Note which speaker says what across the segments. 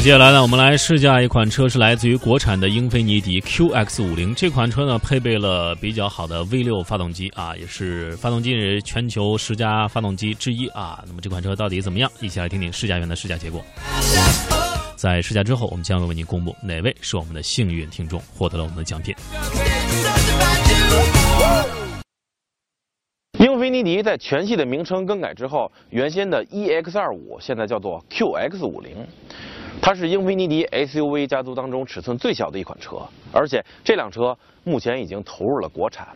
Speaker 1: 接下来呢，我们来试驾一款车，是来自于国产的英菲尼迪 QX 五零。这款车呢，配备了比较好的 V 六发动机啊，也是发动机是全球十佳发动机之一啊。那么这款车到底怎么样？一起来听听试驾员的试驾结果。在试驾之后，我们将会为您公布哪位是我们的幸运听众，获得了我们的奖品。
Speaker 2: 英菲尼迪在全系的名称更改之后，原先的 EX25 现在叫做 QX50，它是英菲尼迪 SUV 家族当中尺寸最小的一款车，而且这辆车目前已经投入了国产。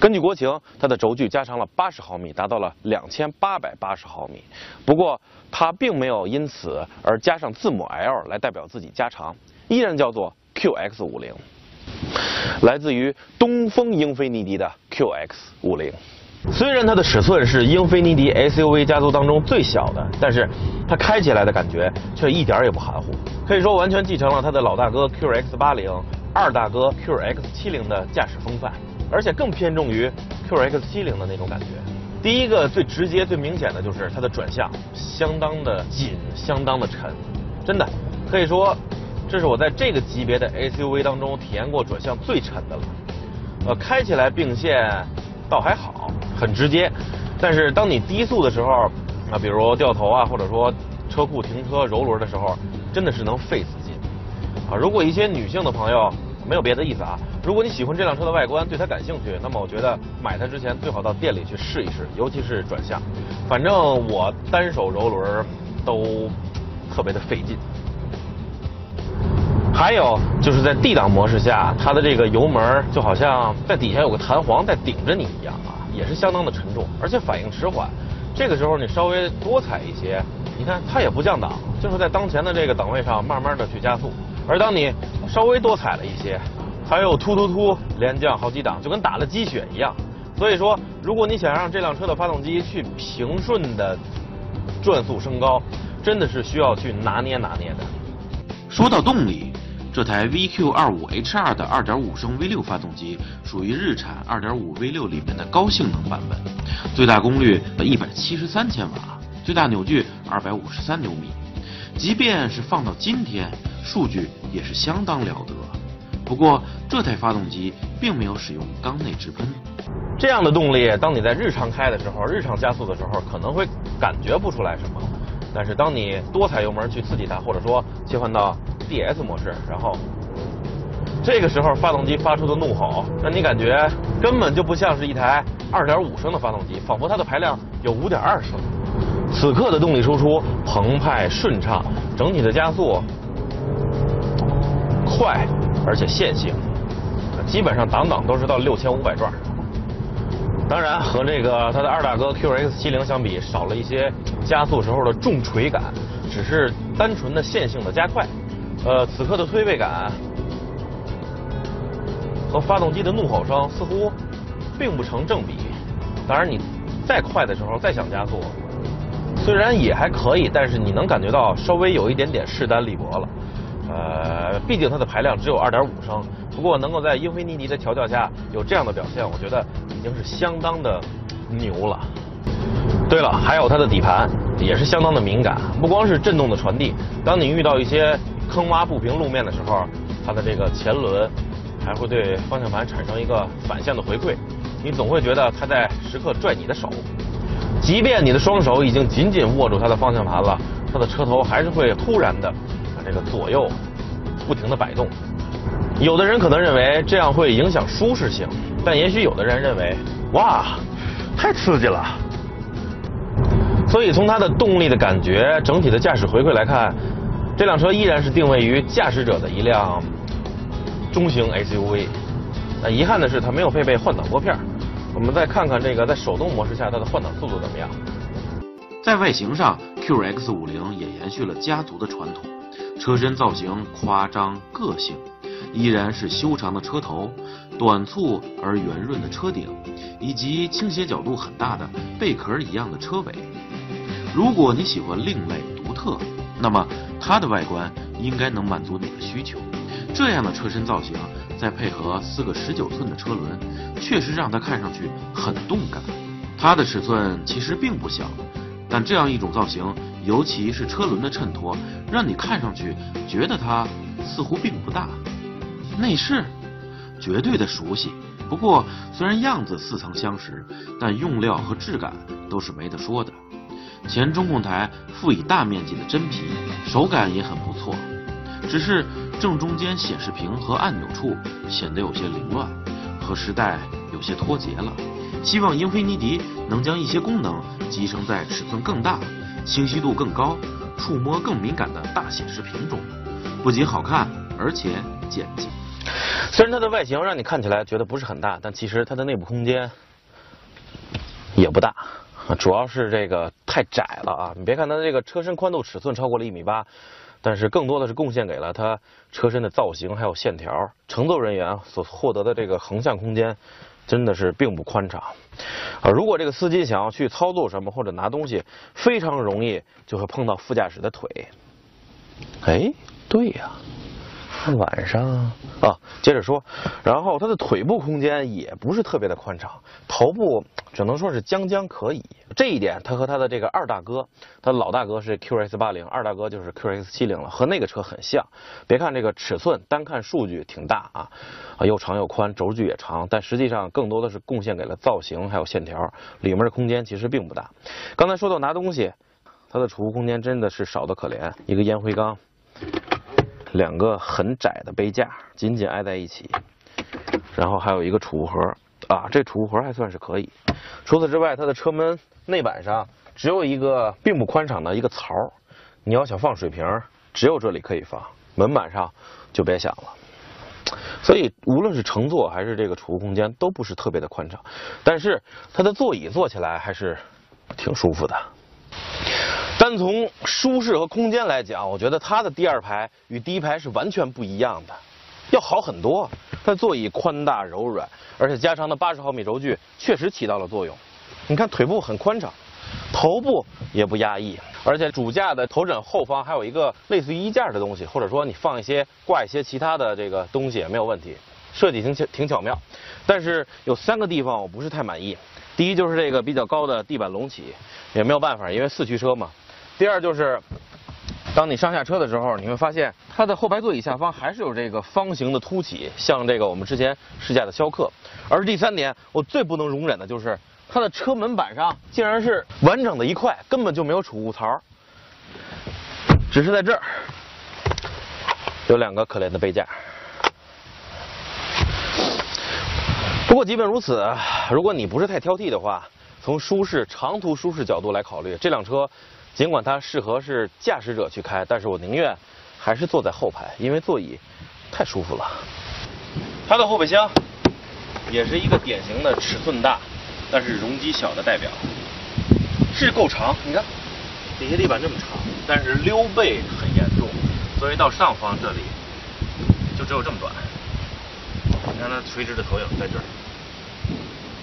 Speaker 2: 根据国情，它的轴距加长了八十毫米，达到了两千八百八十毫米。不过，它并没有因此而加上字母 L 来代表自己加长，依然叫做 QX50，来自于东风英菲尼迪的 QX50。虽然它的尺寸是英菲尼迪 SUV 家族当中最小的，但是它开起来的感觉却一点也不含糊，可以说完全继承了它的老大哥 QX80、二大哥 QX70 的驾驶风范，而且更偏重于 QX70 的那种感觉。第一个最直接、最明显的就是它的转向相当的紧、相当的沉，真的可以说这是我在这个级别的 SUV 当中体验过转向最沉的了。呃，开起来并线倒还好。很直接，但是当你低速的时候，啊，比如掉头啊，或者说车库停车柔轮的时候，真的是能费死劲。啊，如果一些女性的朋友没有别的意思啊，如果你喜欢这辆车的外观，对它感兴趣，那么我觉得买它之前最好到店里去试一试，尤其是转向。反正我单手柔轮都特别的费劲。还有就是在 D 档模式下，它的这个油门就好像在底下有个弹簧在顶着你一样。也是相当的沉重，而且反应迟缓。这个时候你稍微多踩一些，你看它也不降档，就是在当前的这个档位上慢慢的去加速。而当你稍微多踩了一些，它又突突突连降好几档，就跟打了鸡血一样。所以说，如果你想让这辆车的发动机去平顺的转速升高，真的是需要去拿捏拿捏的。
Speaker 3: 说到动力。这台 VQ25HR 的2.5升 V6 发动机属于日产2.5 V6 里面的高性能版本，最大功率173千瓦，最大扭矩253牛米。即便是放到今天，数据也是相当了得。不过这台发动机并没有使用缸内直喷，
Speaker 2: 这样的动力，当你在日常开的时候，日常加速的时候，可能会感觉不出来什么。但是当你多踩油门去刺激它，或者说切换到 DS 模式，然后这个时候发动机发出的怒吼，让你感觉根本就不像是一台2.5升的发动机，仿佛它的排量有5.2升。此刻的动力输出澎湃顺畅，整体的加速快而且线性，基本上档档都是到6500转。当然，和这个它的二大哥 QX70 相比，少了一些加速时候的重锤感，只是单纯的线性的加快。呃，此刻的推背感和发动机的怒吼声似乎并不成正比。当然，你再快的时候再想加速，虽然也还可以，但是你能感觉到稍微有一点点势单力薄了。呃，毕竟它的排量只有2.5升，不过能够在英菲尼迪的调教下有这样的表现，我觉得已经是相当的牛了。对了，还有它的底盘也是相当的敏感，不光是震动的传递，当你遇到一些坑洼不平路面的时候，它的这个前轮还会对方向盘产生一个反向的回馈，你总会觉得它在时刻拽你的手，即便你的双手已经紧紧握住它的方向盘了，它的车头还是会突然的。这个左右不停的摆动，有的人可能认为这样会影响舒适性，但也许有的人认为，哇，太刺激了。所以从它的动力的感觉、整体的驾驶回馈来看，这辆车依然是定位于驾驶者的一辆中型 SUV。那遗憾的是，它没有配备换挡拨片。我们再看看这个在手动模式下它的换挡速度怎么样。
Speaker 3: 在外形上，QX50 也延续了家族的传统。车身造型夸张个性，依然是修长的车头、短促而圆润的车顶，以及倾斜角度很大的贝壳一样的车尾。如果你喜欢另类独特，那么它的外观应该能满足你的需求。这样的车身造型，再配合四个十九寸的车轮，确实让它看上去很动感。它的尺寸其实并不小，但这样一种造型。尤其是车轮的衬托，让你看上去觉得它似乎并不大。内饰绝对的熟悉，不过虽然样子似曾相识，但用料和质感都是没得说的。前中控台附以大面积的真皮，手感也很不错，只是正中间显示屏和按钮处显得有些凌乱，和时代有些脱节了。希望英菲尼迪能将一些功能集成在尺寸更大、清晰度更高、触摸更敏感的大显示屏中，不仅好看，而且简洁。
Speaker 2: 虽然它的外形让你看起来觉得不是很大，但其实它的内部空间也不大，啊主要是这个太窄了啊！你别看它这个车身宽度尺寸超过了一米八，但是更多的是贡献给了它车身的造型还有线条，乘坐人员所获得的这个横向空间真的是并不宽敞啊！如果这个司机想要去操作什么或者拿东西，非常容易就会碰到副驾驶的腿。哎，对呀。晚上啊，接着说，然后它的腿部空间也不是特别的宽敞，头部只能说是将将可以。这一点，它和它的这个二大哥，它老大哥是 QS 八零，二大哥就是 QS 七零了，和那个车很像。别看这个尺寸，单看数据挺大啊，啊又长又宽，轴距也长，但实际上更多的是贡献给了造型还有线条，里面的空间其实并不大。刚才说到拿东西，它的储物空间真的是少得可怜，一个烟灰缸。两个很窄的杯架紧紧挨在一起，然后还有一个储物盒啊，这储物盒还算是可以。除此之外，它的车门内板上只有一个并不宽敞的一个槽，你要想放水瓶，只有这里可以放，门板上就别想了。所以无论是乘坐还是这个储物空间都不是特别的宽敞，但是它的座椅坐起来还是挺舒服的。单从舒适和空间来讲，我觉得它的第二排与第一排是完全不一样的，要好很多。它座椅宽大柔软，而且加长的八十毫米轴距确实起到了作用。你看腿部很宽敞，头部也不压抑，而且主驾的头枕后方还有一个类似于衣架的东西，或者说你放一些挂一些其他的这个东西也没有问题，设计挺巧挺巧妙。但是有三个地方我不是太满意，第一就是这个比较高的地板隆起，也没有办法，因为四驱车嘛。第二就是，当你上下车的时候，你会发现它的后排座椅下方还是有这个方形的凸起，像这个我们之前试驾的逍客。而第三点，我最不能容忍的就是它的车门板上竟然是完整的一块，根本就没有储物槽，只是在这儿有两个可怜的杯架。不过即便如此，如果你不是太挑剔的话，从舒适长途舒适角度来考虑，这辆车。尽管它适合是驾驶者去开，但是我宁愿还是坐在后排，因为座椅太舒服了。它的后备箱也是一个典型的尺寸大，但是容积小的代表，是够长。你看底下地板这么长，但是溜背很严重，所以到上方这里就只有这么短。你看它垂直的投影在这儿，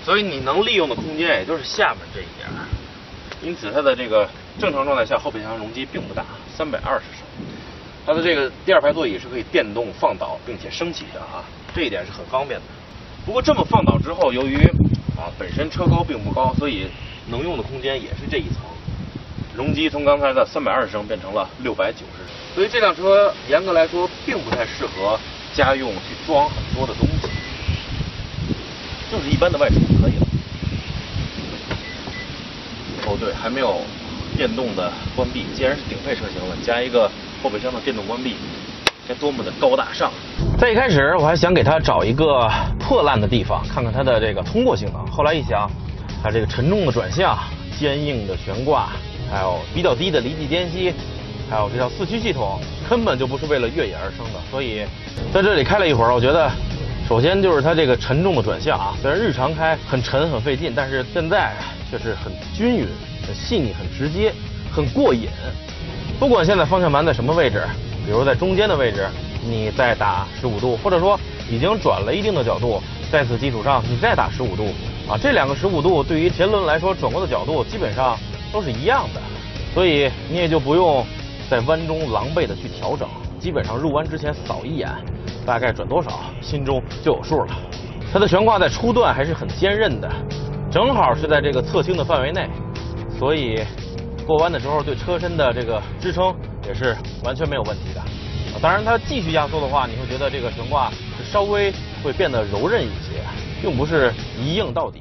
Speaker 2: 所以你能利用的空间也就是下面这一。因此它的这个。正常状态下，后备箱容积并不大，三百二十升。它的这个第二排座椅是可以电动放倒并且升起的啊，这一点是很方便的。不过这么放倒之后，由于啊本身车高并不高，所以能用的空间也是这一层。容积从刚才的三百二十升变成了六百九十升，所以这辆车严格来说并不太适合家用去装很多的东西，就是一般的外出可以了。对，还没有。电动的关闭，既然是顶配车型了，加一个后备箱的电动关闭，该多么的高大上！在一开始我还想给它找一个破烂的地方，看看它的这个通过性能。后来一想，它这个沉重的转向、坚硬的悬挂，还有比较低的离地间隙，还有这套四驱系统，根本就不是为了越野而生的。所以在这里开了一会儿，我觉得，首先就是它这个沉重的转向啊，虽然日常开很沉很费劲，但是现在却是很均匀。很细腻，很直接，很过瘾。不管现在方向盘在什么位置，比如在中间的位置，你再打十五度，或者说已经转了一定的角度，在此基础上你再打十五度，啊，这两个十五度对于前轮来说转过的角度基本上都是一样的，所以你也就不用在弯中狼狈的去调整，基本上入弯之前扫一眼，大概转多少，心中就有数了。它的悬挂在初段还是很坚韧的，正好是在这个侧倾的范围内。所以，过弯的时候对车身的这个支撑也是完全没有问题的。当然，它继续压缩的话，你会觉得这个悬挂是稍微会变得柔韧一些，并不是一硬到底。